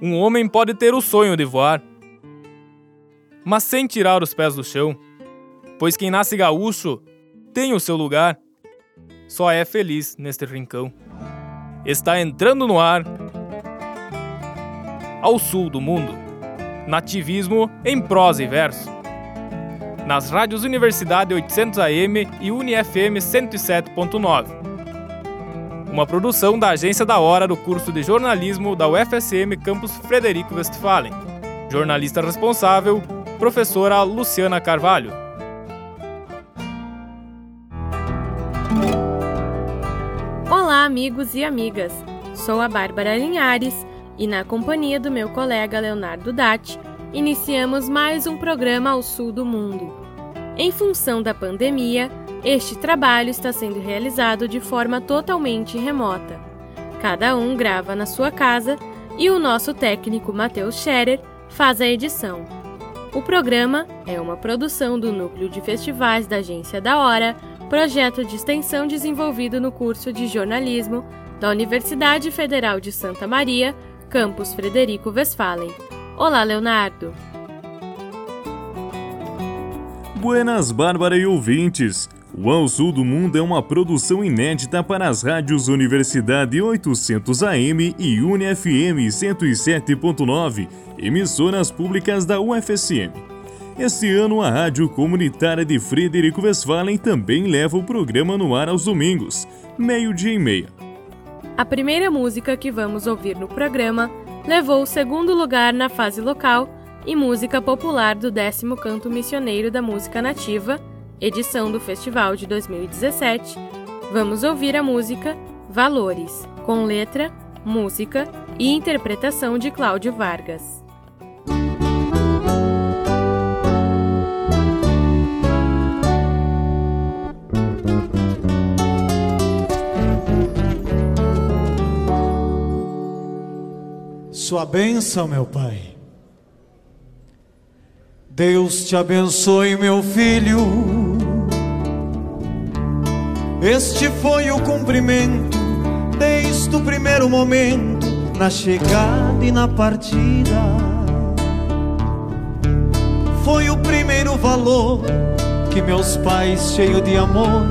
um homem pode ter o sonho de voar, mas sem tirar os pés do chão, pois quem nasce gaúcho tem o seu lugar, só é feliz neste rincão. Está entrando no ar, ao sul do mundo, nativismo em prosa e verso. Nas rádios Universidade 800 AM e UniFM 107.9 uma produção da Agência da Hora do curso de jornalismo da UFSM Campus Frederico Westphalen. Jornalista responsável, professora Luciana Carvalho. Olá, amigos e amigas. Sou a Bárbara Linhares e, na companhia do meu colega Leonardo Datti, iniciamos mais um programa ao sul do mundo. Em função da pandemia, este trabalho está sendo realizado de forma totalmente remota. Cada um grava na sua casa e o nosso técnico Matheus Scherer faz a edição. O programa é uma produção do Núcleo de Festivais da Agência da Hora, projeto de extensão desenvolvido no curso de jornalismo da Universidade Federal de Santa Maria, campus Frederico Westphalen. Olá, Leonardo! Buenas, Bárbara e ouvintes! O Ao Sul do Mundo é uma produção inédita para as rádios Universidade 800 AM e UniFM 107.9, emissoras públicas da UFSM. Este ano, a Rádio Comunitária de Frederico Westphalen também leva o programa no ar aos domingos, meio-dia e meia. A primeira música que vamos ouvir no programa levou o segundo lugar na fase local e música popular do décimo canto missioneiro da música nativa edição do festival de 2017, vamos ouvir a música Valores, com letra, música e interpretação de Cláudio Vargas. Sua bênção, meu Pai. Deus te abençoe, meu filho. Este foi o cumprimento desde o primeiro momento, na chegada e na partida. Foi o primeiro valor que meus pais, cheios de amor,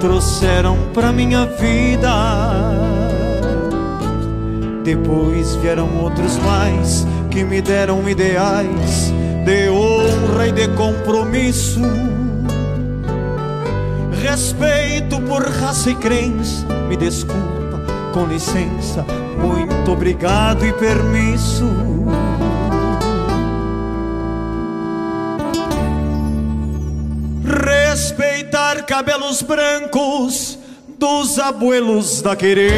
trouxeram pra minha vida. Depois vieram outros mais que me deram ideais de honra e de compromisso respeito por raça e crença. Me desculpa, com licença, muito obrigado e permisso. Respeitar cabelos brancos dos abuelos da querência.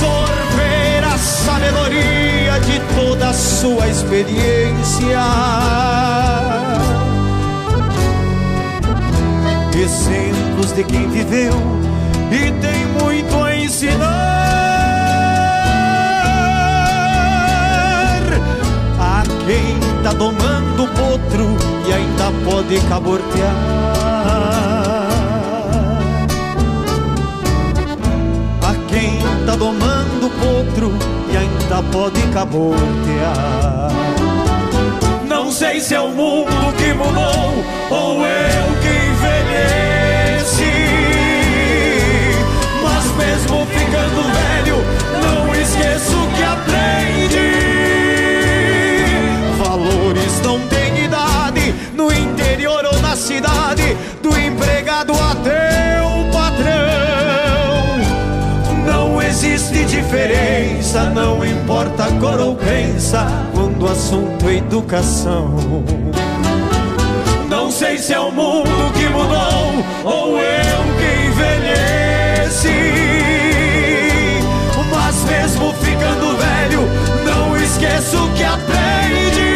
Sorver a sabedoria de toda a sua experiência exemplos de quem viveu e tem muito a ensinar. A quem tá domando o potro e ainda pode cabortear. A quem tá domando o potro e ainda pode cabortear. Não sei se é o mundo que mudou ou eu que envelheci. Mas mesmo ficando velho, não esqueço que aprendi. Valores não têm idade, no interior ou na cidade, do empregado até o patrão. Não existe diferença, não importa a cor ou crença, quando o assunto é educação. Não sei se é o mundo que mudou ou eu que envelheci. Mas mesmo ficando velho, não esqueço que aprendi.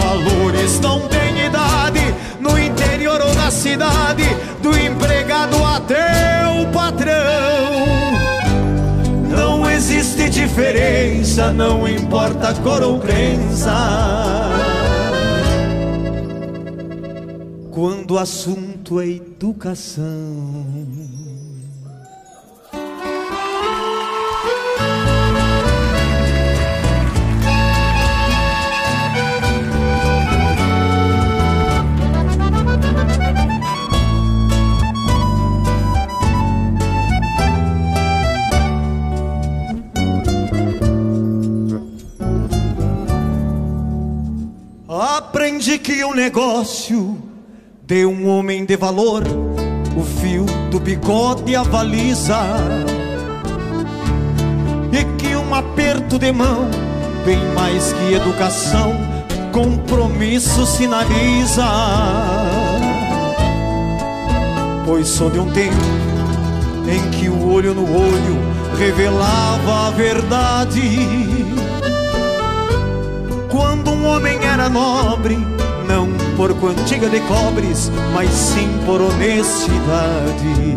Valores não têm idade, no interior ou na cidade, do empregado até o patrão. Não existe diferença, não importa cor ou crença quando o assunto é educação. Aprendi que o negócio de um homem de valor, o fio do bigode avaliza. E que um aperto de mão, bem mais que educação, compromisso sinaliza. Pois sou de um tempo em que o olho no olho revelava a verdade. Quando um homem era nobre, por quantia de cobres, mas sim por honestidade.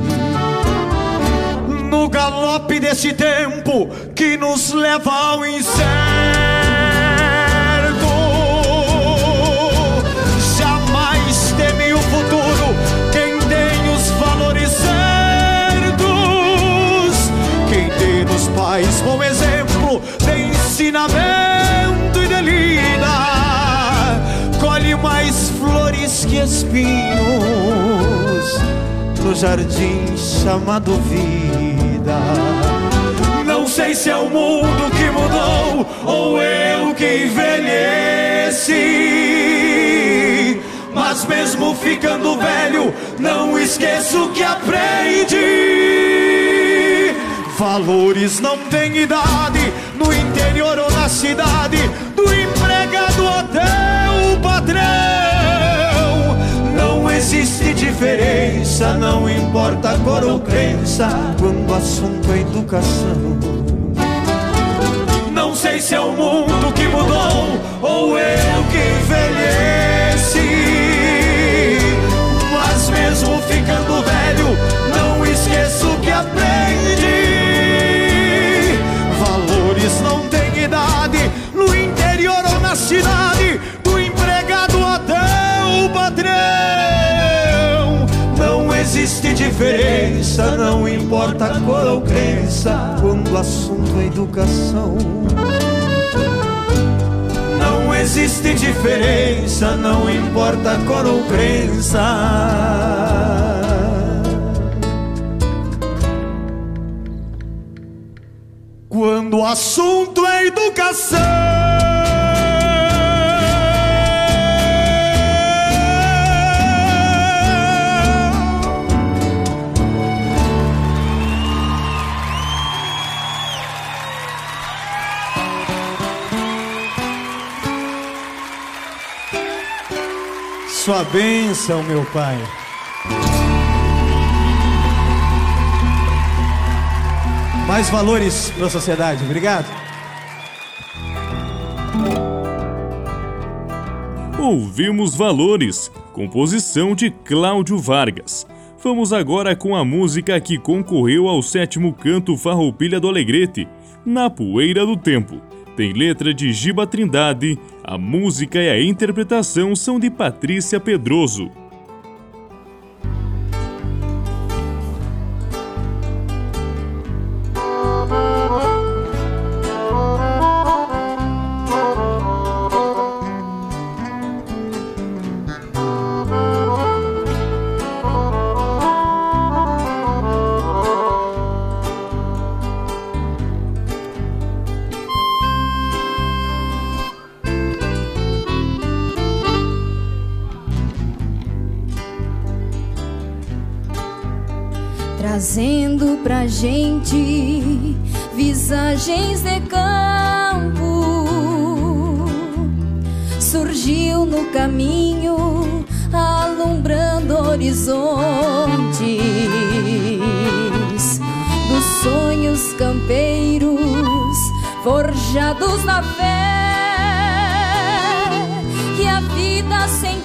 No galope desse tempo que nos leva ao incerto, jamais teme o futuro quem tem os valores certos, quem tem nos pais bom exemplo de ensinamento espinhos no jardim chamado vida. Não sei se é o mundo que mudou ou eu que envelheci. Mas mesmo ficando velho, não esqueço que aprendi. Valores não têm idade, no interior ou na cidade, do diferença, não importa cor ou crença, quando o assunto é educação. Não sei se é o mundo que mudou ou eu que envelheci. Importa cor ou crença, quando o assunto é educação. Não existe diferença, não importa cor ou crença. Quando o assunto é educação. Sua bênção, meu Pai. Mais valores para a sociedade. Obrigado. Ouvimos Valores, composição de Cláudio Vargas. Vamos agora com a música que concorreu ao sétimo canto Farroupilha do Alegrete, Na Poeira do Tempo. Tem letra de Giba Trindade, a música e a interpretação são de Patrícia Pedroso. Trazendo pra gente visagens de campo. Surgiu no caminho, alumbrando horizontes dos sonhos campeiros, forjados na fé que a vida sem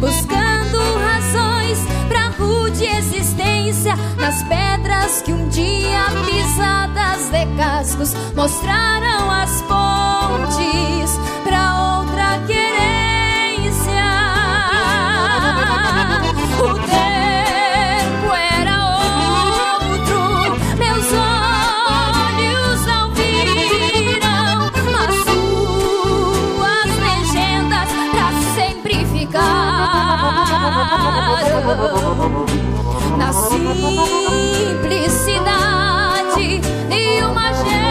buscando razões pra rude existência. Nas pedras que um dia pisadas de cascos mostraram as pontes pra parou na simplicidade de uma geração.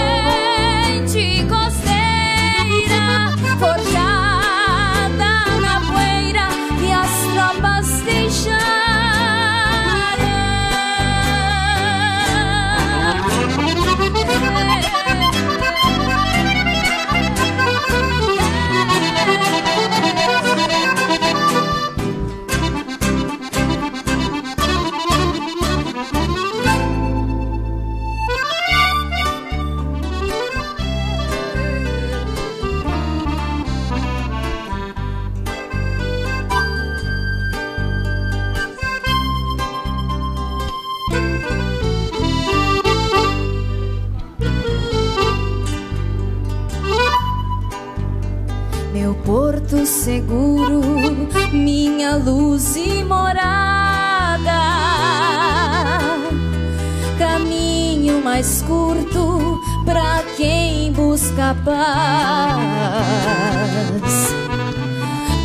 Paz.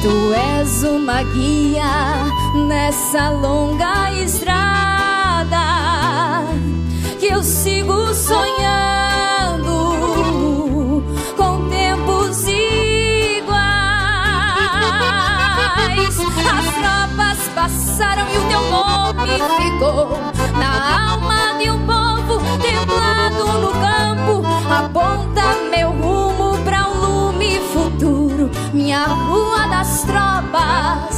Tu és uma guia nessa longa estrada que eu sigo sonhando com tempos iguais. As tropas passaram e o teu nome ficou na alma de um povo minha rua das tropas,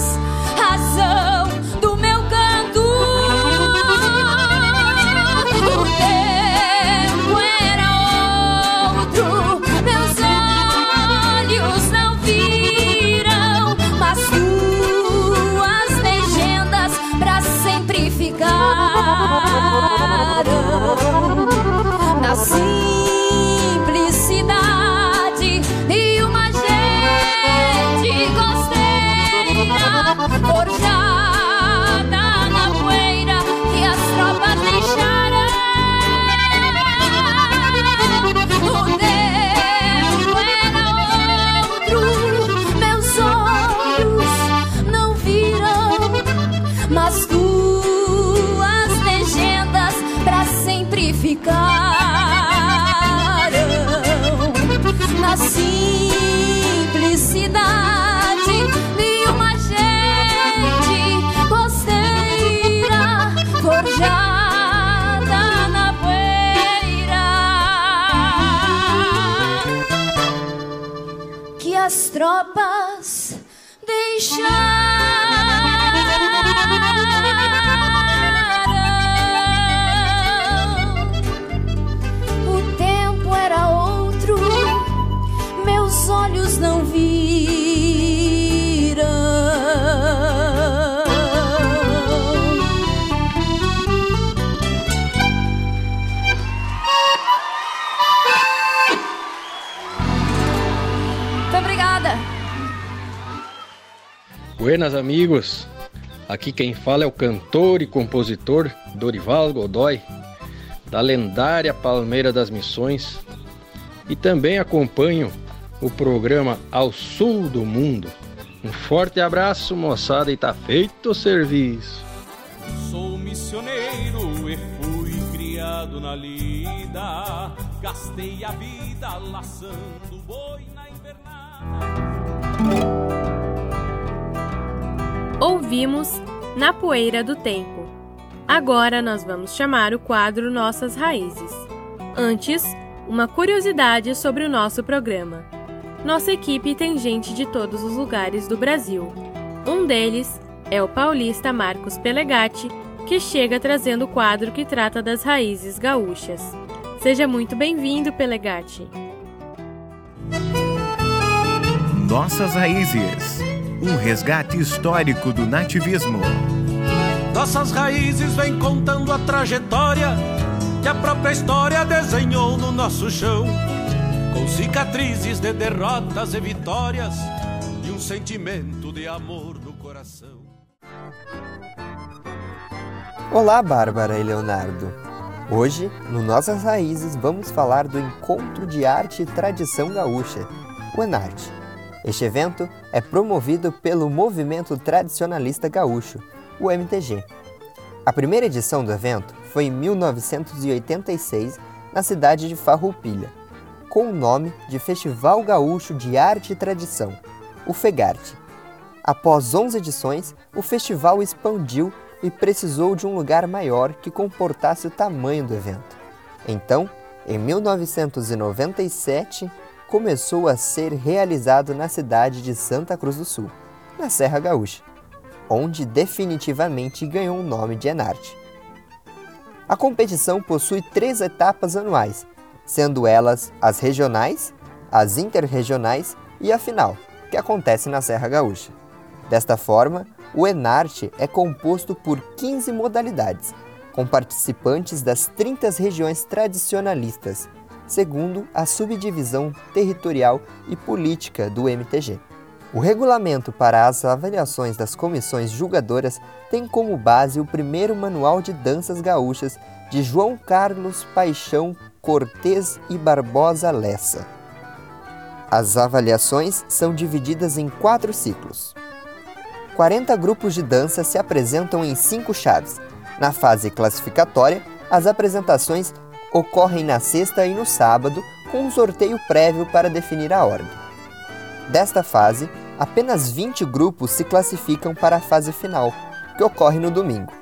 que Buenas amigos, aqui quem fala é o cantor e compositor Dorival Godoy, da lendária Palmeira das Missões, e também acompanho o programa Ao Sul do Mundo. Um forte abraço, moçada, e tá feito o serviço. Sou missioneiro e fui criado na lida. Gastei a vida laçando boi na invernada. Ouvimos Na Poeira do Tempo. Agora nós vamos chamar o quadro Nossas Raízes. Antes, uma curiosidade sobre o nosso programa. Nossa equipe tem gente de todos os lugares do Brasil. Um deles é o paulista Marcos Pelegatti, que chega trazendo o quadro que trata das raízes gaúchas. Seja muito bem-vindo, Pelegatti. Nossas raízes. Um resgate histórico do nativismo. Nossas raízes vêm contando a trajetória que a própria história desenhou no nosso chão. Com cicatrizes de derrotas e vitórias e um sentimento de amor no coração. Olá, Bárbara e Leonardo. Hoje, no Nossas Raízes, vamos falar do Encontro de Arte e Tradição Gaúcha, o Enarte. Este evento é promovido pelo Movimento Tradicionalista Gaúcho, o MTG. A primeira edição do evento foi em 1986, na cidade de Farroupilha, com o nome de Festival Gaúcho de Arte e Tradição, o FEGARTE. Após 11 edições, o festival expandiu e precisou de um lugar maior que comportasse o tamanho do evento. Então, em 1997, começou a ser realizado na cidade de Santa Cruz do Sul, na Serra Gaúcha, onde definitivamente ganhou o nome de Enarte. A competição possui três etapas anuais, sendo elas as regionais, as interregionais e a final, que acontece na Serra Gaúcha. Desta forma, o Enarte é composto por 15 modalidades, com participantes das 30 regiões tradicionalistas, segundo a subdivisão territorial e política do MTG. O regulamento para as avaliações das comissões julgadoras tem como base o primeiro manual de danças gaúchas de João Carlos Paixão Cortês e Barbosa Lessa. As avaliações são divididas em quatro ciclos. 40 grupos de dança se apresentam em cinco chaves. Na fase classificatória, as apresentações ocorrem na sexta e no sábado, com um sorteio prévio para definir a ordem. Desta fase, apenas 20 grupos se classificam para a fase final, que ocorre no domingo.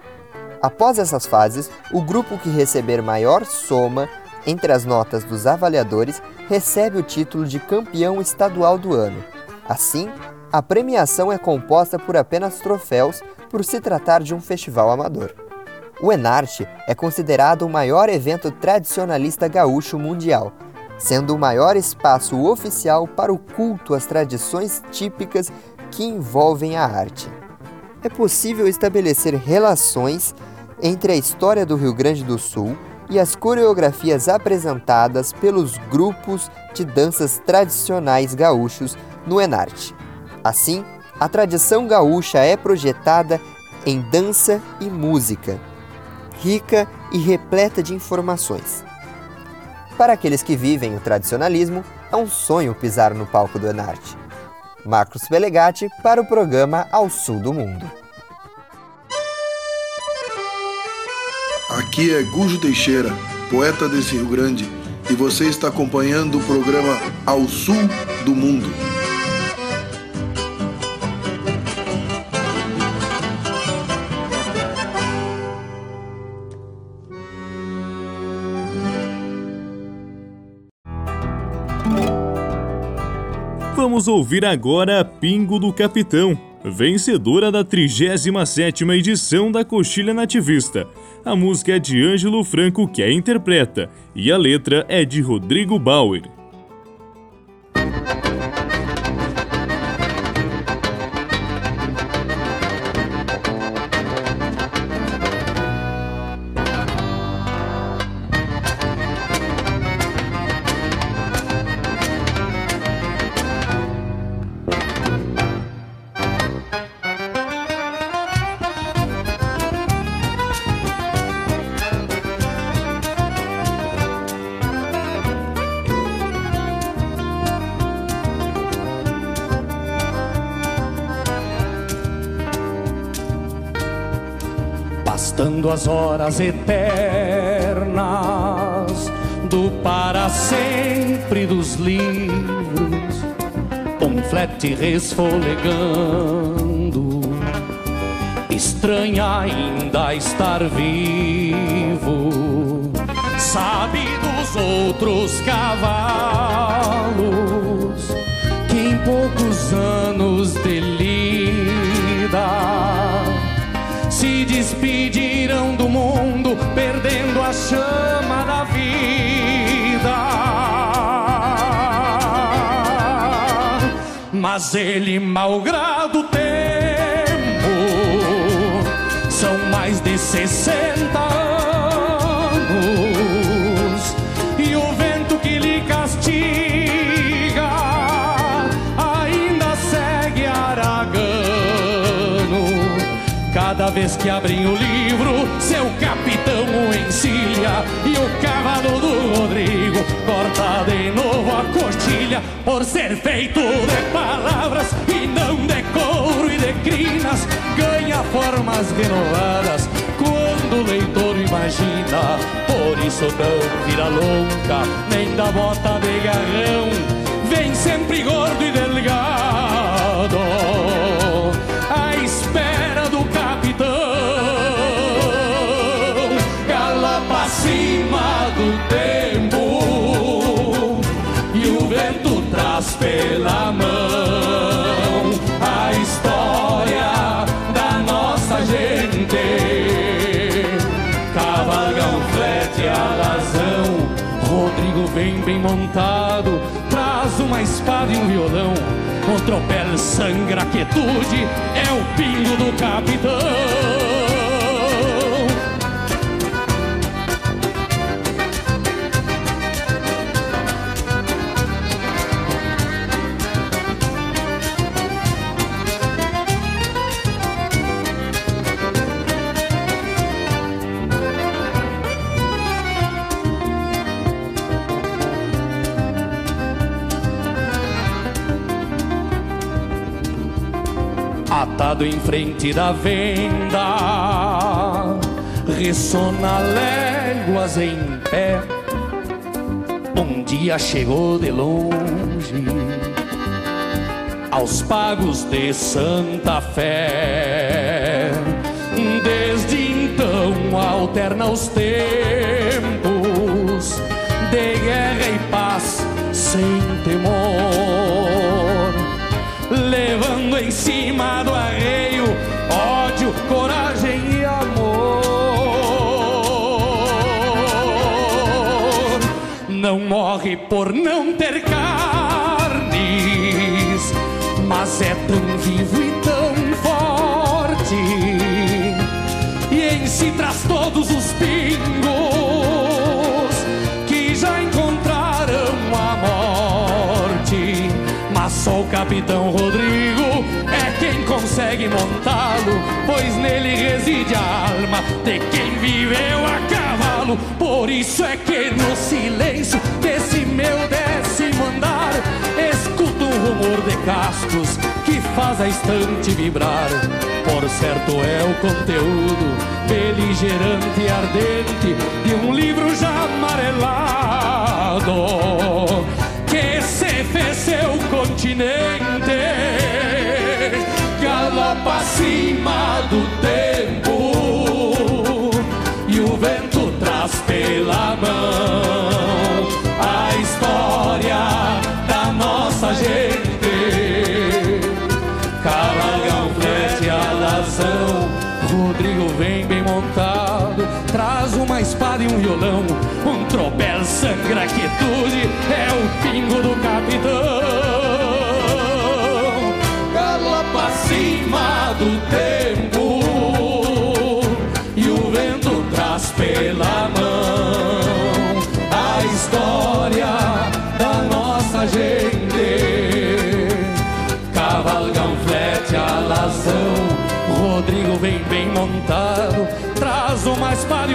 Após essas fases, o grupo que receber maior soma entre as notas dos avaliadores recebe o título de campeão estadual do ano. Assim, a premiação é composta por apenas troféus por se tratar de um festival amador. O Enarte é considerado o maior evento tradicionalista gaúcho mundial sendo o maior espaço oficial para o culto às tradições típicas que envolvem a arte. É possível estabelecer relações entre a história do Rio Grande do Sul e as coreografias apresentadas pelos grupos de danças tradicionais gaúchos no Enarte. Assim, a tradição gaúcha é projetada em dança e música, rica e repleta de informações. Para aqueles que vivem o tradicionalismo, é um sonho pisar no palco do Enarte. Marcos Belegatti para o programa Ao Sul do Mundo. Aqui é Gujo Teixeira, poeta desse Rio Grande, e você está acompanhando o programa Ao Sul do Mundo. Vamos ouvir agora Pingo do Capitão, vencedora da 37ª edição da Coxilha Nativista. A música é de Ângelo Franco que a interpreta e a letra é de Rodrigo Bauer. As horas eternas do para sempre dos livros, um flete resfolegando. Estranha ainda estar vivo, sabe dos outros cavalos que em poucos anos de perdendo a chama da vida. Mas ele, malgrado o tempo, são mais de 60 Cada vez que abrem o livro, seu capitão o encilha e o cavalo do Rodrigo corta de novo a coxilha por ser feito de palavras e não de couro e de crinas. Ganha formas renovadas quando o leitor imagina. Por isso não vira louca, nem da bota de garrão. Vem sempre gordo e delgado. Violão. O tropel sangra quietude, é o pingo do capitão. Atado em frente da venda, ressona léguas em pé. Um dia chegou de longe, aos pagos de Santa Fé. Desde então alterna os tempos por não ter carnes, mas é tão vivo e tão forte, e em si traz todos os pingos que já encontraram a morte. Mas só o capitão Rodrigo é quem consegue montá-lo, pois nele reside a alma de quem viveu a cavalo. Por isso é que no silêncio meu décimo andar, escuto um rumor de cascos que faz a estante vibrar. Por certo é o conteúdo beligerante e ardente de um livro já amarelado que se fez seu continente galopa acima do tempo e o vento traz pela mão nossa gente. Cavalgão, flete, alazão. Rodrigo vem bem montado. Traz uma espada e um violão. Um tropel sangra quietude. É o pingo do capitão. Galopa acima do tempo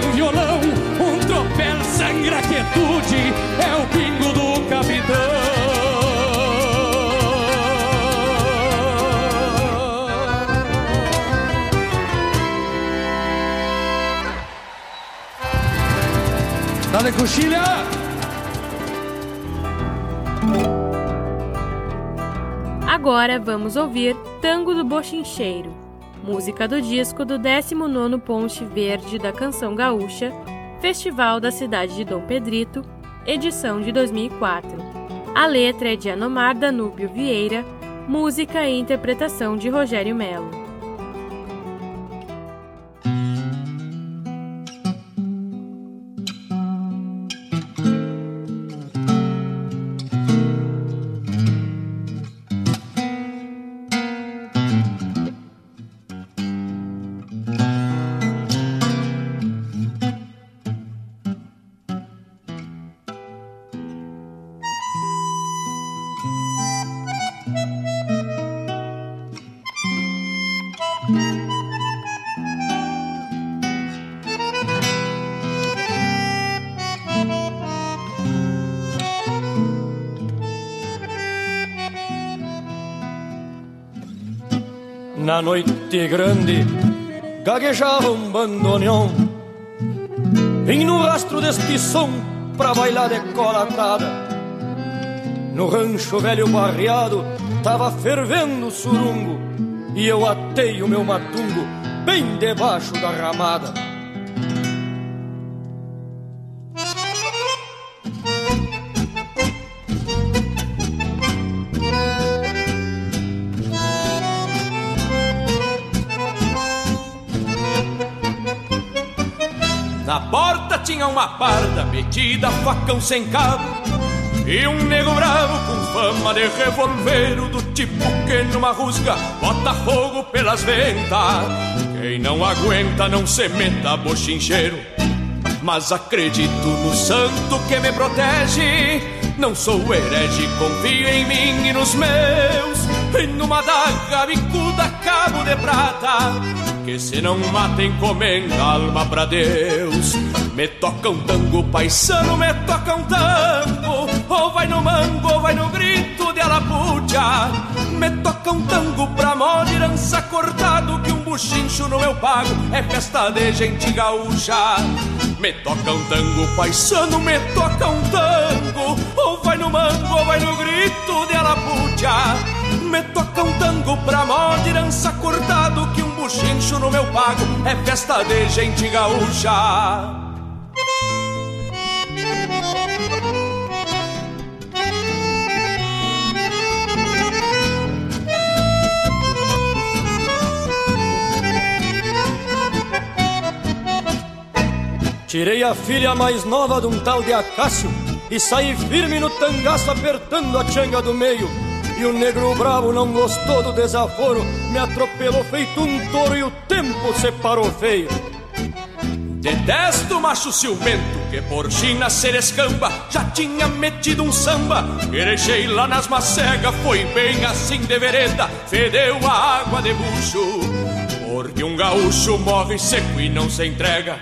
um violão Um tropel sangra quietude É o pingo do capitão Dale coxilha! Agora vamos ouvir Tango do Bochincheiro, música do disco do 19º Ponte Verde da Canção Gaúcha, Festival da cidade de Dom Pedrito, edição de 2004. A letra é de Anomar Danúbio Vieira, música e interpretação de Rogério Melo. Noite grande gaguejava um bandoneon. Vim no rastro deste som pra bailar de cola atada No rancho velho barreado tava fervendo o surungo E eu atei o meu matungo bem debaixo da ramada uma parda metida, facão sem cabo E um nego bravo com fama de revolveiro Do tipo que numa rusga bota fogo pelas ventas. Quem não aguenta não se meta bochincheiro Mas acredito no santo que me protege. Não sou herege, confio em mim e nos meus E numa daga bicuda cabo de prata que se não mata encomenda alma pra Deus Me toca um tango paisano, me toca um tango Ou vai no mango, ou vai no grito de alapucha Me toca um tango pra morir trança cortado que um buchincho no meu pago é festa de gente gaúcha. Me toca um tango paisano, me toca um tango, ou vai no mango ou vai no grito de alapucha. Me toca um tango pra mó de herança cortado buchincho no meu pago é festa de gente gaúcha. Tirei a filha mais nova de um tal de Acácio e saí firme no tangaço apertando a changa do meio. E o negro bravo não gostou do desaforo, me atropelou feito um touro e o tempo separou feio. Detesto macho ciumento que por China ser escamba já tinha metido um samba. Querechei lá nas macegas, foi bem assim de vereda, fedeu a água de bucho. Porque um gaúcho morre seco e não se entrega.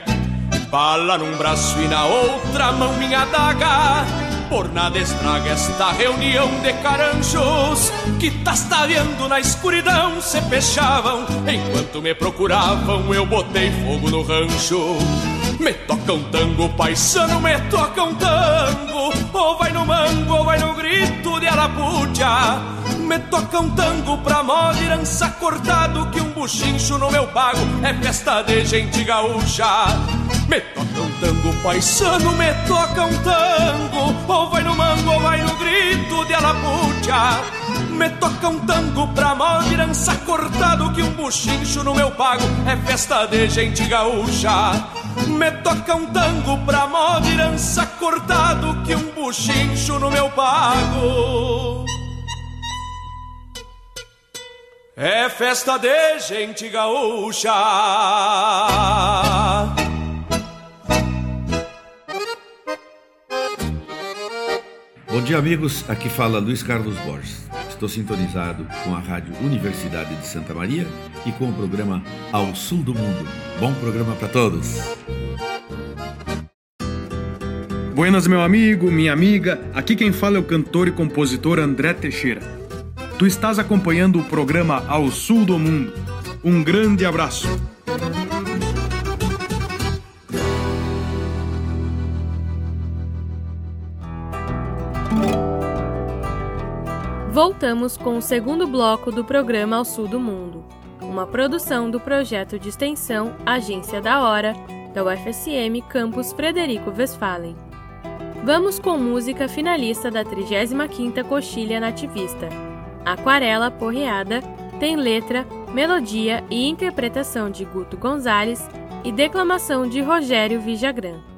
Bala num braço e na outra mão minha daga Por nada estraga esta reunião de caranjos Que tastareando na escuridão se fechavam. Enquanto me procuravam eu botei fogo no rancho. Me toca um tango paisano, me toca um tango. Ou vai no mango ou vai no grito de arapuja me toca um tango pra mó de herança cortado Que um buchincho no meu pago. É festa de gente gaúcha Me toca um tango paisano, me toca um tango. Ou vai no mango ou vai no grito de alapucha Me toca um tango pra herança cortado Que um buchincho no meu pago é festa de gente gaúcha. Me toca um tango pra herança cortado Que um buchincho no meu pago É festa de gente gaúcha. Bom dia, amigos. Aqui fala Luiz Carlos Borges. Estou sintonizado com a Rádio Universidade de Santa Maria e com o programa Ao Sul do Mundo. Bom programa para todos. Buenas, meu amigo, minha amiga. Aqui quem fala é o cantor e compositor André Teixeira. Tu estás acompanhando o programa Ao Sul do Mundo. Um grande abraço. Voltamos com o segundo bloco do programa Ao Sul do Mundo, uma produção do projeto de extensão Agência da Hora, da UFSM Campus Frederico Westphalen. Vamos com música finalista da 35ª Coxilha Nativista, Aquarela Porreada, tem letra, melodia e interpretação de Guto Gonzalez e declamação de Rogério Vijagrã.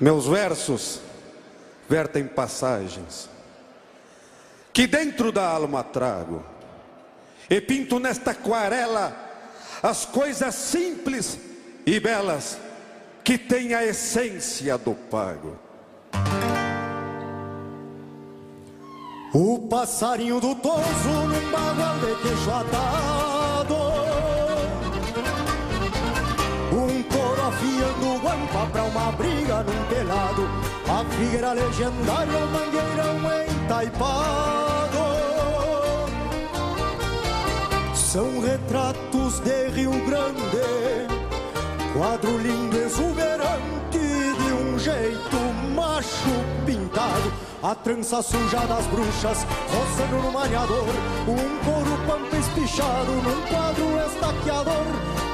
Meus versos vertem passagens que dentro da alma trago e pinto nesta aquarela as coisas simples e belas que têm a essência do pago. O passarinho do toso num bagual de queixo atado afiando guampa pra uma briga num telado A figueira legendária, o mangueirão entaipado. São retratos de Rio Grande Quadro lindo, exuberante De um jeito macho pintado. A trança suja das bruxas, roçando no maniador, um couro pampa espichado num quadro estaqueador,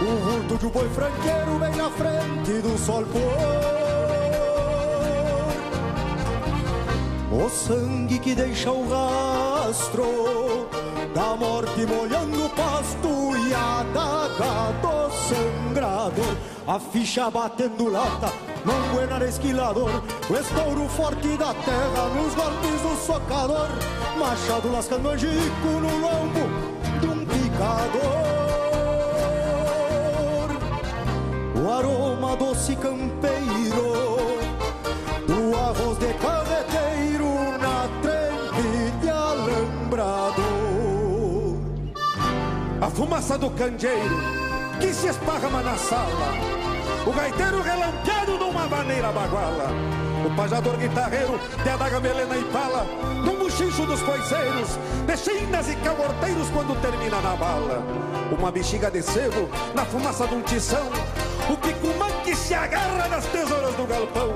o vulto de um boi franqueiro bem na frente do sol pôr. O sangue que deixa o rastro da morte molhando o pasto e a daga do sangrador, a ficha batendo lata mão buena esquilador, o estouro forte da terra nos golpes do socador, machado lascando angico no lombo o aroma doce campeiro, o arroz de carreteiro na de alambrado. A fumaça do candeeiro que se esparrama na sala, o gaiteiro relampeado numa maneira baguala o pajador guitarreiro de adaga melena e pala. No buchicho dos coiseiros, de chinas e caborteiros quando termina na bala. Uma bexiga de sebo na fumaça de um tição. O picumã que se agarra nas tesouras do galpão.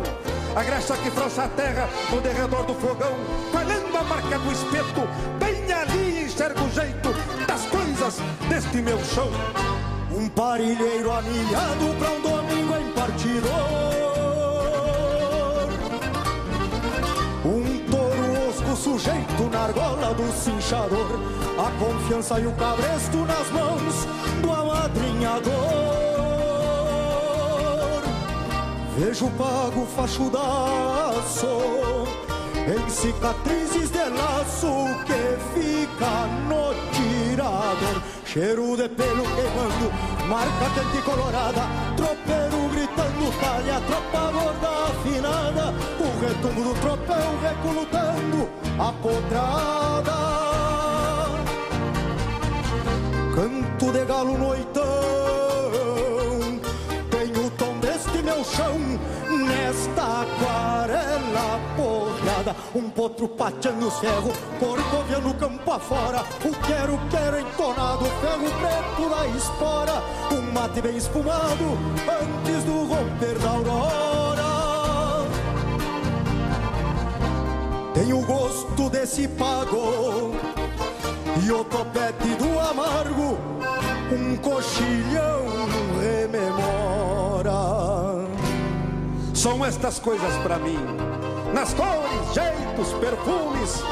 A graxa que frouxa a terra no derredor do fogão. Colhendo a marca do espeto, bem ali enxergo o jeito das coisas deste meu chão. Um parilheiro anilhado pra um domingo em partidor. Sujeito na argola do cinchador. A confiança e o cabresto nas mãos do amadrinhador. Vejo pago fachudaço em cicatrizes de laço que fica no tirador. Cheiro de pelo queimando, marca quente colorada, tropeiro gritando, talha, tropa gorda afinada, o retumbo do tropel recolutando a potrada. Canto de galo noitão, tenho o tom deste meu chão, nesta aquarela porreada, um potro pateando os ferros, corcovia no campo afora, o quero, quero entonado, ferro preto da espora, um mate bem espumado, antes do romper da aurora. Tenho o gosto desse pago e o topete do amargo, um coxilhão rememora. São estas coisas para mim, nas cores, jeitos, perfumes,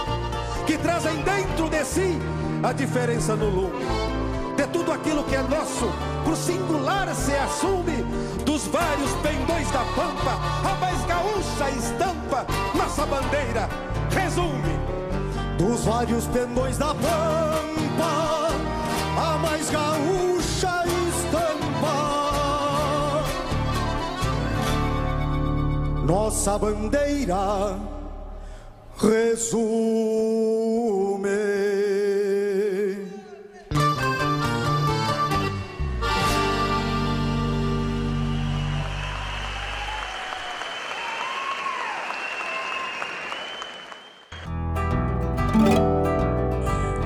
que trazem dentro de si a diferença no lume. De tudo aquilo que é nosso, por singular se assume, dos vários pendões da pampa, a mais gaúcha estampa, nossa bandeira resume. Dos vários pendões da pampa, a mais gaúcha Nossa bandeira resume.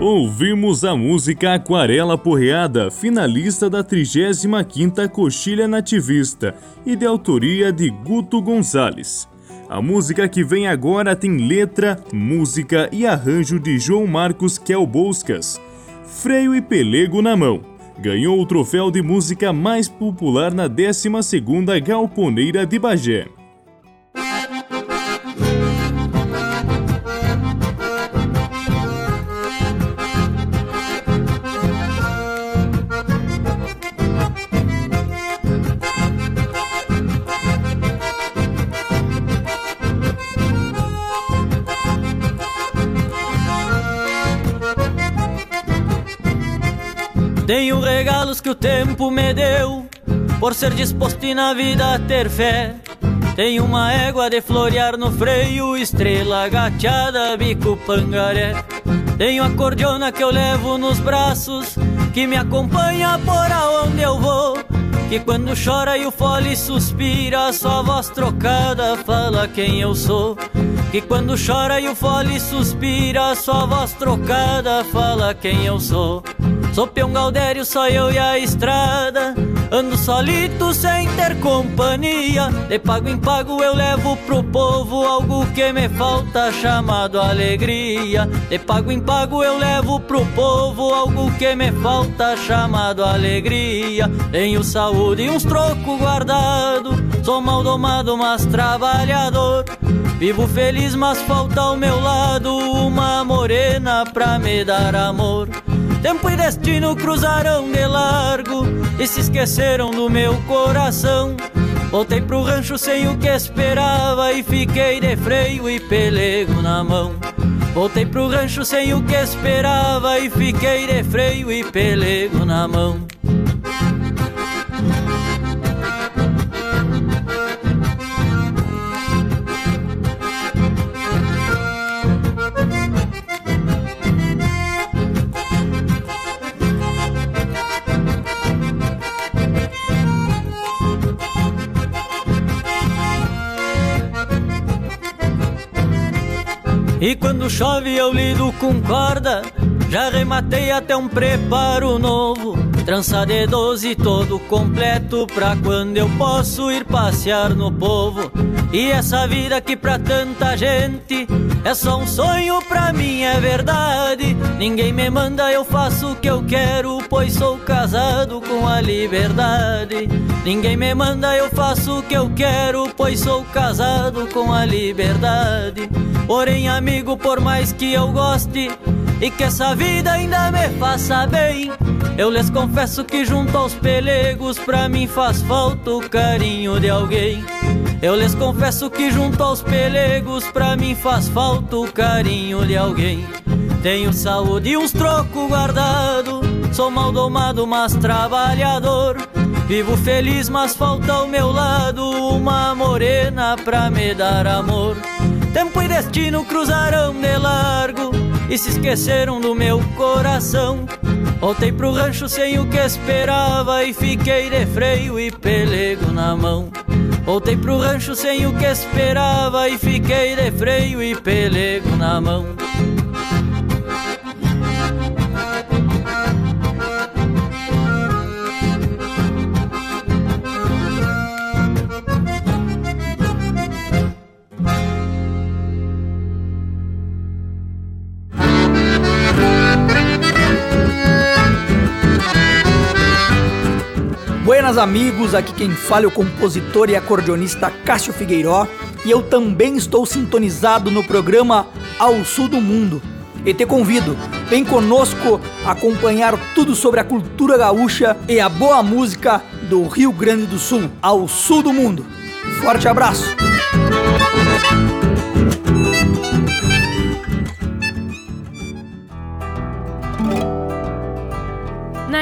Ouvimos a música Aquarela Porreada, finalista da 35ª Coxilha Nativista e de autoria de Guto Gonzalez. A música que vem agora tem letra, música e arranjo de João Marcos Kelbouskas. Freio e pelego na mão. Ganhou o troféu de música mais popular na 12ª Galponeira de Bagé. Regalos que o tempo me deu, por ser disposto e na vida ter fé. Tenho uma égua de florear no freio, estrela gateada, bico pangaré. Tenho a cordiona que eu levo nos braços, que me acompanha por aonde eu vou. Que quando chora e o fole suspira, só voz trocada fala quem eu sou. Que quando chora e o fole suspira, só voz trocada fala quem eu sou. Sou peão gaudério, só eu e a estrada. Ando solito sem ter companhia. De pago em pago eu levo pro povo algo que me falta, chamado alegria. De pago em pago eu levo pro povo algo que me falta, chamado alegria. Tenho saúde e uns trocos guardado. Sou mal domado, mas trabalhador. Vivo feliz, mas falta ao meu lado uma morena pra me dar amor. Tempo e destino cruzaram de largo e se esqueceram do meu coração. Voltei pro rancho sem o que esperava e fiquei de freio e pelego na mão. Voltei pro rancho sem o que esperava e fiquei de freio e pelego na mão. E quando chove eu lido com corda, já rematei até um preparo novo. Trança de doze todo completo pra quando eu posso ir passear no povo. E essa vida que pra tanta gente é só um sonho, pra mim é verdade. Ninguém me manda, eu faço o que eu quero, pois sou casado com a liberdade. Ninguém me manda, eu faço o que eu quero, pois sou casado com a liberdade. Porém, amigo, por mais que eu goste e que essa vida ainda me faça bem, eu lhes confesso que junto aos pelegos pra mim faz falta o carinho de alguém. Eu lhes confesso que junto aos pelegos pra mim faz falta o carinho de alguém. Tenho saúde e uns trocos guardado, sou mal domado, mas trabalhador. Vivo feliz, mas falta ao meu lado uma morena pra me dar amor. Tempo e destino cruzaram de largo e se esqueceram do meu coração. Voltei pro rancho sem o que esperava e fiquei de freio e pelego na mão. Voltei pro rancho sem o que esperava e fiquei de freio e pelego na mão. Buenas amigos, aqui quem fala é o compositor e acordeonista Cássio Figueiró e eu também estou sintonizado no programa Ao Sul do Mundo. E te convido, vem conosco acompanhar tudo sobre a cultura gaúcha e a boa música do Rio Grande do Sul, ao sul do mundo. Forte abraço!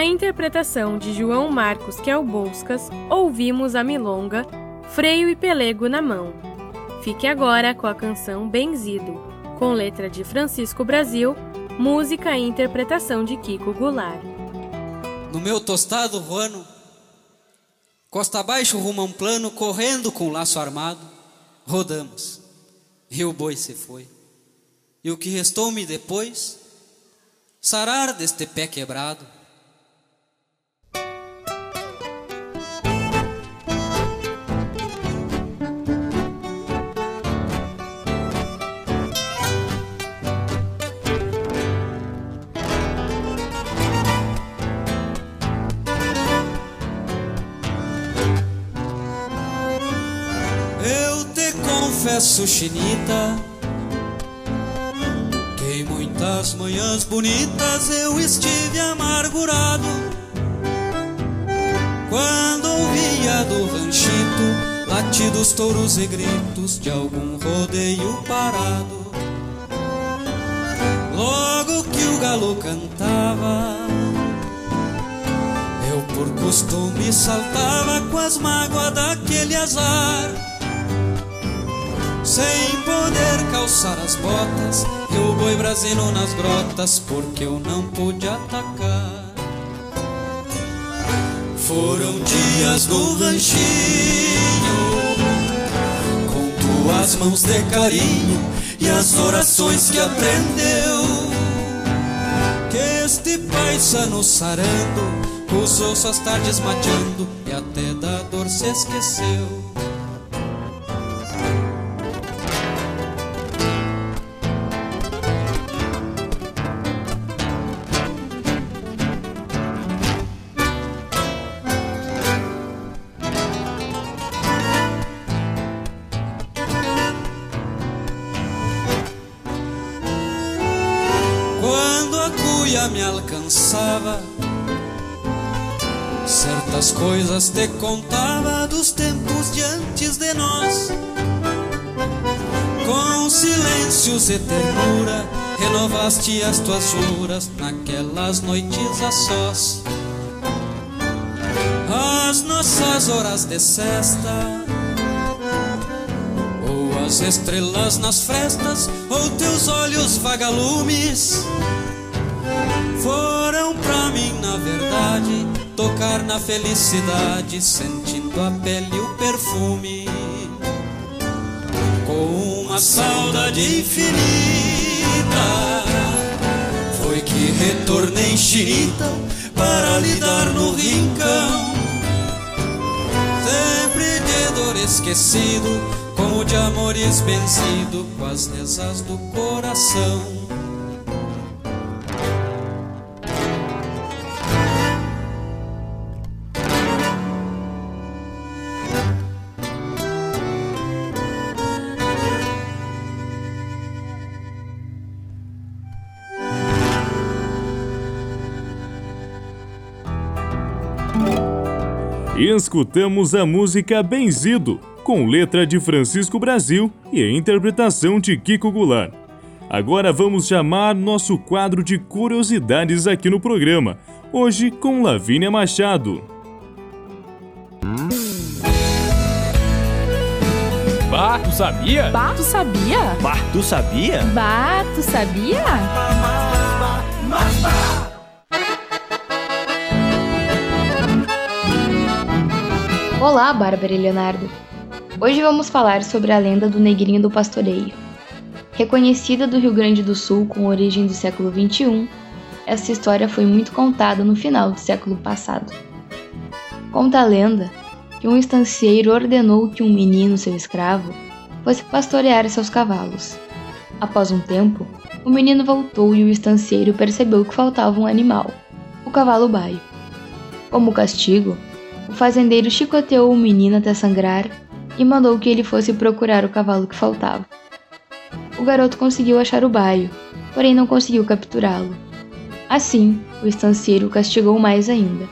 Na interpretação de João Marcos Quelboscas, ouvimos a milonga Freio e Pelego na Mão. Fique agora com a canção Benzido, com letra de Francisco Brasil, música e interpretação de Kiko Goulart. No meu tostado ruano, costa abaixo rumo a um plano, correndo com o laço armado, rodamos. E o boi se foi. E o que restou-me depois? Sarar deste pé quebrado chinita, que em muitas manhãs bonitas eu estive amargurado. Quando ouvia do ranchito latidos, touros e gritos de algum rodeio parado. Logo que o galo cantava, eu por costume saltava com as mágoas daquele azar. Sem poder calçar as botas, eu boi brasino nas grotas, porque eu não pude atacar. Foram dias no ranchinho, com tuas mãos de carinho e as orações que aprendeu. Que este paisano sarando, usou suas tardes mateando e até da dor se esqueceu. Certas coisas te contava dos tempos de antes de nós. Com silêncios e ternura, renovaste as tuas juras naquelas noites a sós. As nossas horas de cesta, ou as estrelas nas frestas, ou teus olhos vagalumes foram pra mim, na verdade, tocar na felicidade, sentindo a pele e o perfume. Com uma saudade infinita, foi que retornei chinita para lidar no rincão. Sempre de dor esquecido, como de amores vencido, com as rezas do coração. Escutamos a música Benzido, com letra de Francisco Brasil e a interpretação de Kiko Goulart. Agora vamos chamar nosso quadro de curiosidades aqui no programa, hoje com Lavínia Machado. Bah, tu sabia? Bah, tu sabia? Bah, tu sabia? Bah, tu sabia? Olá, Bárbara e Leonardo! Hoje vamos falar sobre a lenda do Negrinho do Pastoreio. Reconhecida do Rio Grande do Sul com origem do século XXI, essa história foi muito contada no final do século passado. Conta a lenda que um estancieiro ordenou que um menino, seu escravo, fosse pastorear seus cavalos. Após um tempo, o menino voltou e o estancieiro percebeu que faltava um animal, o cavalo baio. Como castigo, o fazendeiro chicoteou o menino até sangrar e mandou que ele fosse procurar o cavalo que faltava. O garoto conseguiu achar o baio, porém não conseguiu capturá-lo. Assim, o estancieiro o castigou mais ainda,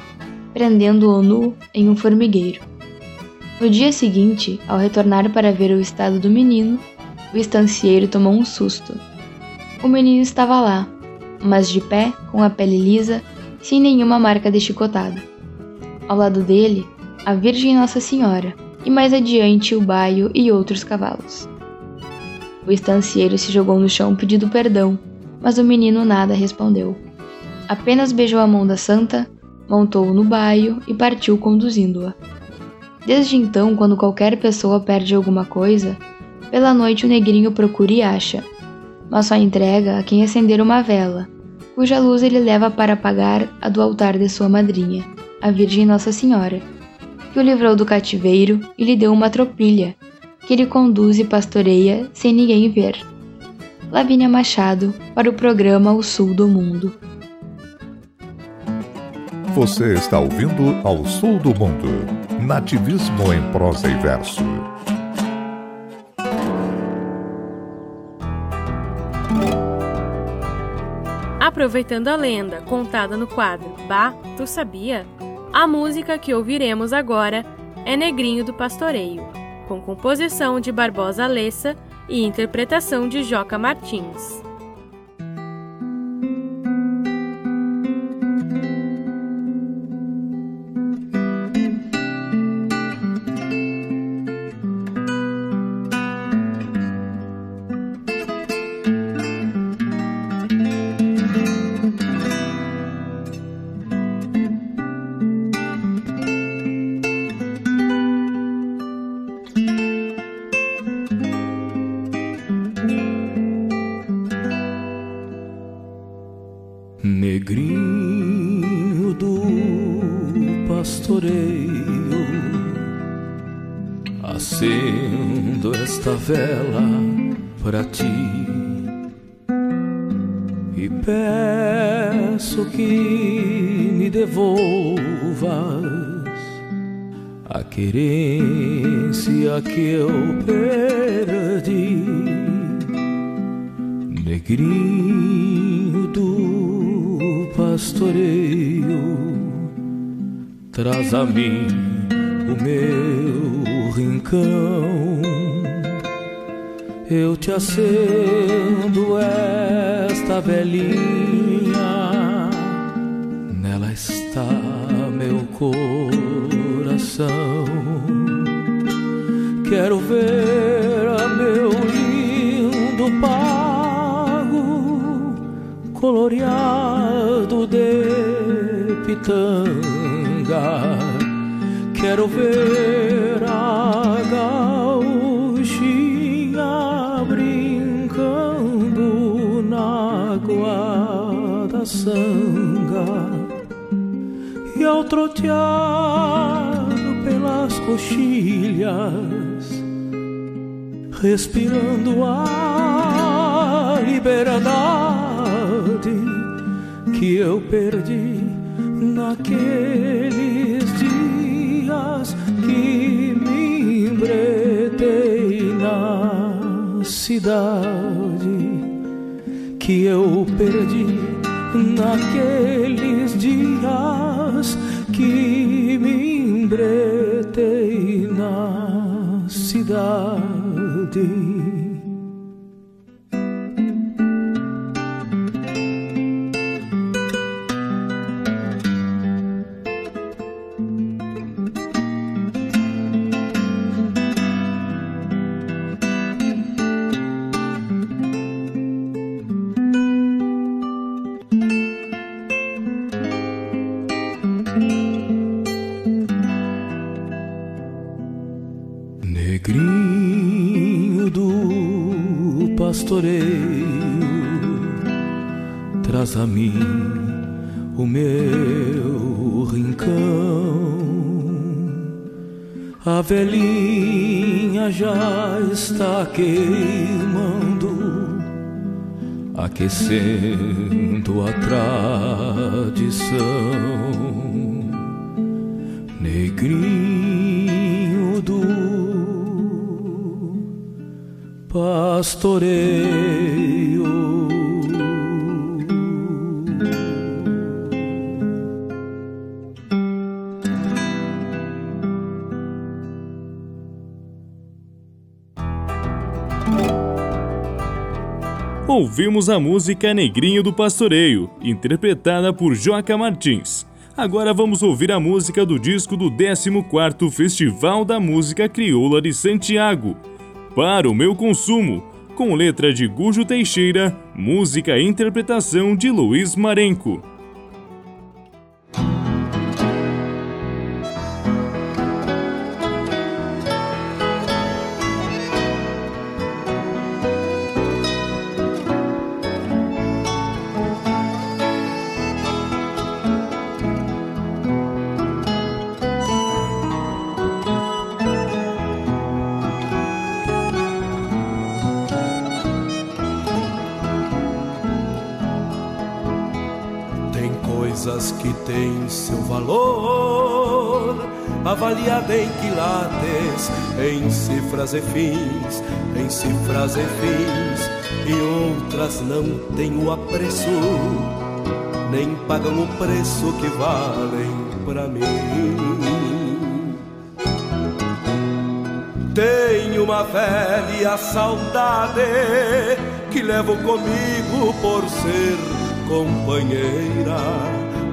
prendendo-o nu em um formigueiro. No dia seguinte, ao retornar para ver o estado do menino, o estancieiro tomou um susto. O menino estava lá, mas de pé, com a pele lisa, sem nenhuma marca de chicotada. Ao lado dele, a Virgem Nossa Senhora, e mais adiante o baio e outros cavalos. O estancieiro se jogou no chão pedindo perdão, mas o menino nada respondeu. Apenas beijou a mão da santa, montou-o no baio e partiu conduzindo-a. Desde então, quando qualquer pessoa perde alguma coisa, pela noite o negrinho procura e acha, mas só entrega a quem acender uma vela, cuja luz ele leva para apagar a do altar de sua madrinha a Virgem Nossa Senhora, que o livrou do cativeiro e lhe deu uma tropilha, que ele conduz e pastoreia sem ninguém ver. Lavínia Machado, para o programa O Sul do Mundo. Você está ouvindo Ao Sul do Mundo Nativismo em prosa e verso. Aproveitando a lenda contada no quadro Bah, Tu Sabia? A música que ouviremos agora é Negrinho do Pastoreio, com composição de Barbosa Alessa e interpretação de Joca Martins. Vela para ti. E peço que me devolvas a querência que eu perdi, negrinho do pastoreio, traz a mim o meu rincão. Eu te acendo esta velhinha, nela está meu coração. Quero ver coloreado de pitanga. Quero ver a sanga e ao trotear pelas coxilhas, respirando a liberdade que eu perdi naqueles dias que me embretei na cidade que eu perdi naqueles dias que me embretei na cidade. Está queimando, aquecendo a tradição. Ouvimos a música Negrinho do Pastoreio, interpretada por Joca Martins. Agora vamos ouvir a música do disco do 14º Festival da Música Crioula de Santiago, Para o Meu Consumo, com letra de Gujo Teixeira, música e interpretação de Luiz Marenco. Avaliada em quilates, em cifras e fins, em cifras e fins, e outras não têm o apreço, nem pagam o preço que valem pra mim. Tenho uma velha saudade que levo comigo por ser companheira,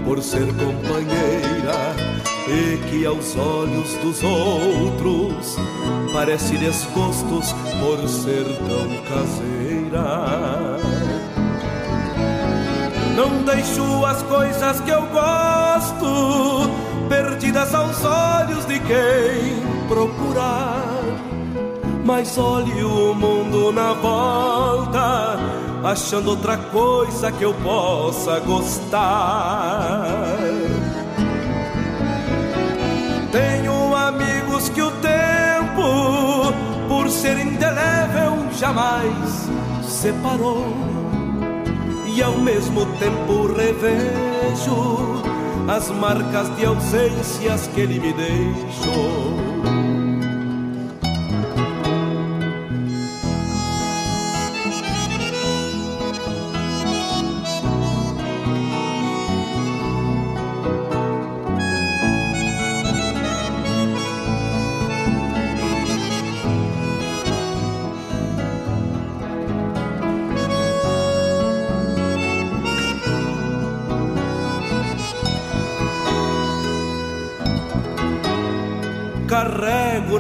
por ser companheira, e que aos olhos dos outros parece desgostos por ser tão caseira. Não deixo as coisas que eu gosto perdidas aos olhos de quem procurar. Mas olhe o mundo na volta, achando outra coisa que eu possa gostar. Ser indelével, jamais separou. E ao mesmo tempo revejo as marcas de ausências que ele me deixou.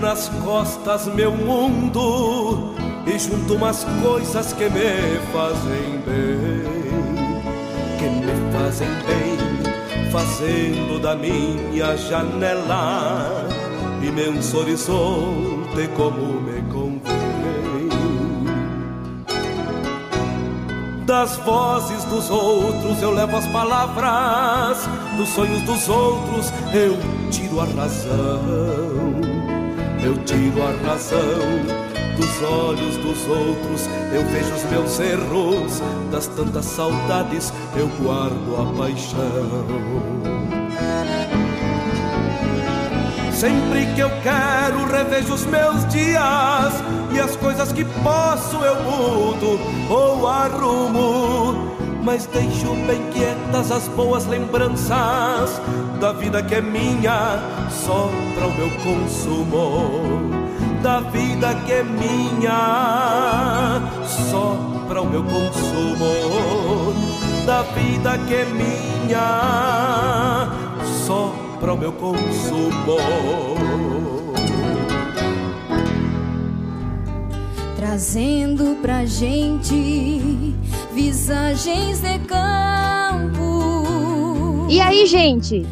Nas costas meu mundo e junto umas coisas que me fazem bem, que me fazem bem, fazendo da minha janela imenso horizonte como me convém. Das vozes dos outros eu levo as palavras, dos sonhos dos outros eu tiro a razão. Eu tiro a razão dos olhos dos outros eu vejo os meus erros, das tantas saudades eu guardo a paixão. Sempre que eu quero, revejo os meus dias e as coisas que posso eu mudo ou arrumo. Mas deixo bem quietas as boas lembranças da vida que é minha, só para o meu consumo. Da vida que é minha, só para o meu consumo. Da vida que é minha, só para o meu consumo. Trazendo pra gente visagens de campo. E aí, gente?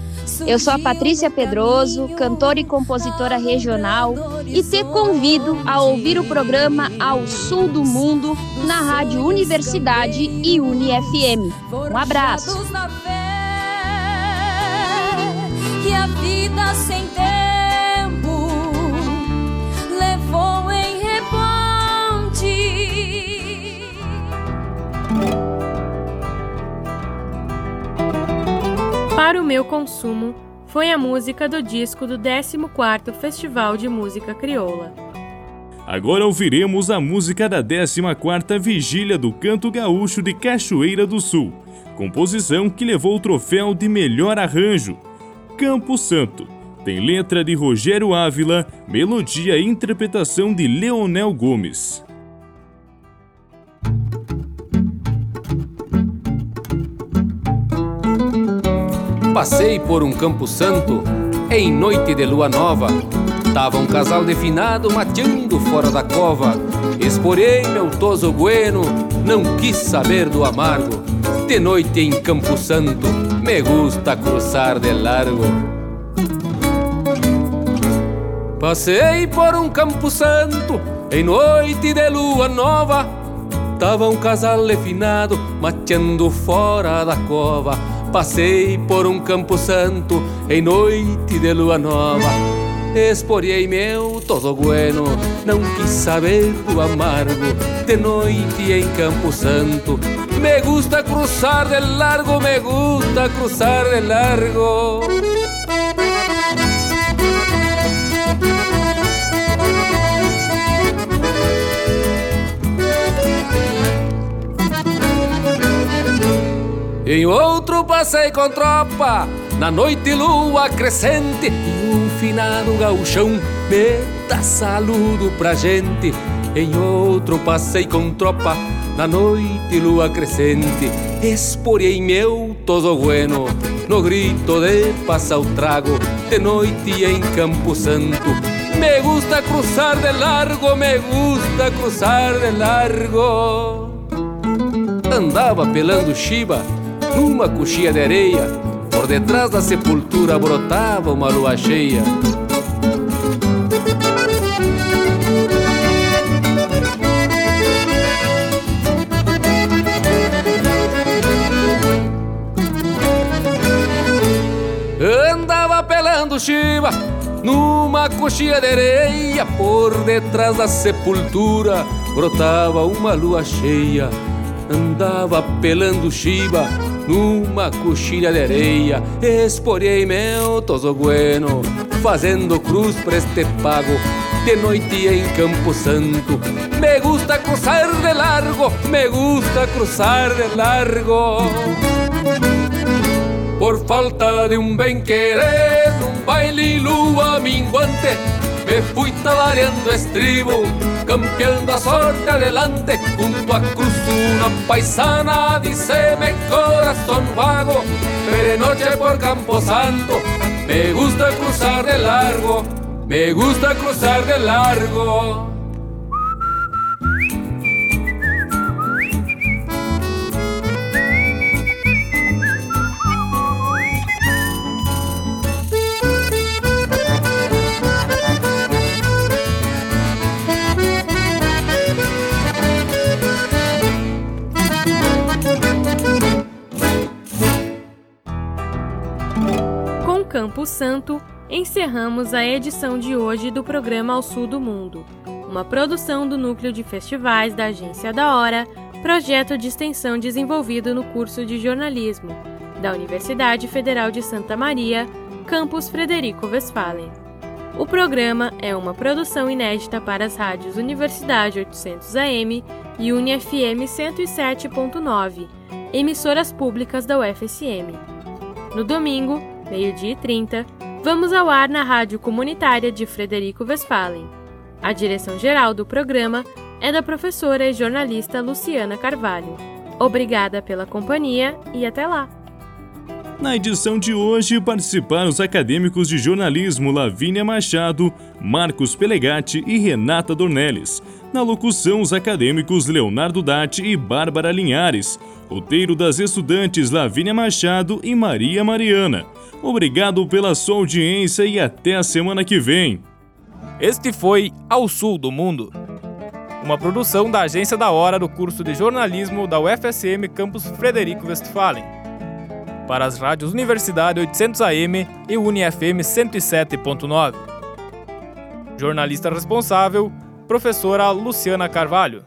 Eu sou a Patrícia Pedroso, cantora e compositora regional, e te convido a ouvir o programa Ao Sul do Mundo na Rádio Universidade e UniFM. Um abraço. Para o meu consumo, foi a música do disco do 14º Festival de Música Crioula. Agora ouviremos a música da 14ª Vigília do Canto Gaúcho de Cachoeira do Sul, composição que levou o troféu de melhor arranjo. Campo Santo. Tem letra de Rogério Ávila, melodia e interpretação de Leonel Gomes. Passei por um campo santo em noite de lua nova. Tava um casal definado mateando fora da cova. Esporei meu toso bueno, não quis saber do amargo. De noite em Campo Santo, me gusta cruzar de largo. Passei por um Campo Santo em noite de lua nova. Tava um casal definado mateando fora da cova. Passei por um campo santo em noite de lua nova. Esporei meu todo bueno, não quis saber do amargo. De noite em Campo Santo, me gusta cruzar de largo, me gusta cruzar de largo. Em outro passei com tropa, na noite lua crescente, e um finado gauchão me dá saludo pra gente. Em outro passei com tropa, na noite lua crescente, esporei meu todo bueno, no grito de passa o trago, de noite em Campo Santo. Me gusta cruzar de largo, me gusta cruzar de largo. Andava pelando chiba numa coxinha de areia, por detrás da sepultura brotava uma lua cheia. Andava pelando chiva numa coxinha de areia, por detrás da sepultura brotava uma lua cheia. Andava pelando chiva numa coxilha de areia, esporei meu toso bueno, fazendo cruz pra este pago, de noite em Campo Santo. Me gusta cruzar de largo, me gusta cruzar de largo. Por falta de un bem querer, un baile lua minguante, me fui talareando estribo, campeando a sorte adelante, junto a cruz una paisana, dice me corazón vago, pero noche por Campo Santo, me gusta cruzar de largo, me gusta cruzar de largo. Santo, encerramos a edição de hoje do programa Ao Sul do Mundo, uma produção do Núcleo de Festivais da Agência da Hora, projeto de extensão desenvolvido no curso de jornalismo da Universidade Federal de Santa Maria, campus Frederico Westphalen. O programa é uma produção inédita para as rádios Universidade 800 AM e UniFM 107.9, emissoras públicas da UFSM. No domingo, meio-dia e 30, vamos ao ar na Rádio Comunitária de Frederico Westphalen. A direção-geral do programa é da professora e jornalista Luciana Carvalho. Obrigada pela companhia e até lá! Na edição de hoje participaram os acadêmicos de jornalismo Lavínia Machado, Marcos Pelegatti e Renata Dornelles. Na locução, os acadêmicos Leonardo Datti e Bárbara Linhares. Roteiro das estudantes Lavínia Machado e Maria Mariana. Obrigado pela sua audiência e até a semana que vem. Este foi Ao Sul do Mundo, uma produção da Agência da Hora do curso de jornalismo da UFSM Campus Frederico Westphalen para as rádios Universidade 800 AM e UniFM 107.9. Jornalista responsável, professora Luciana Carvalho.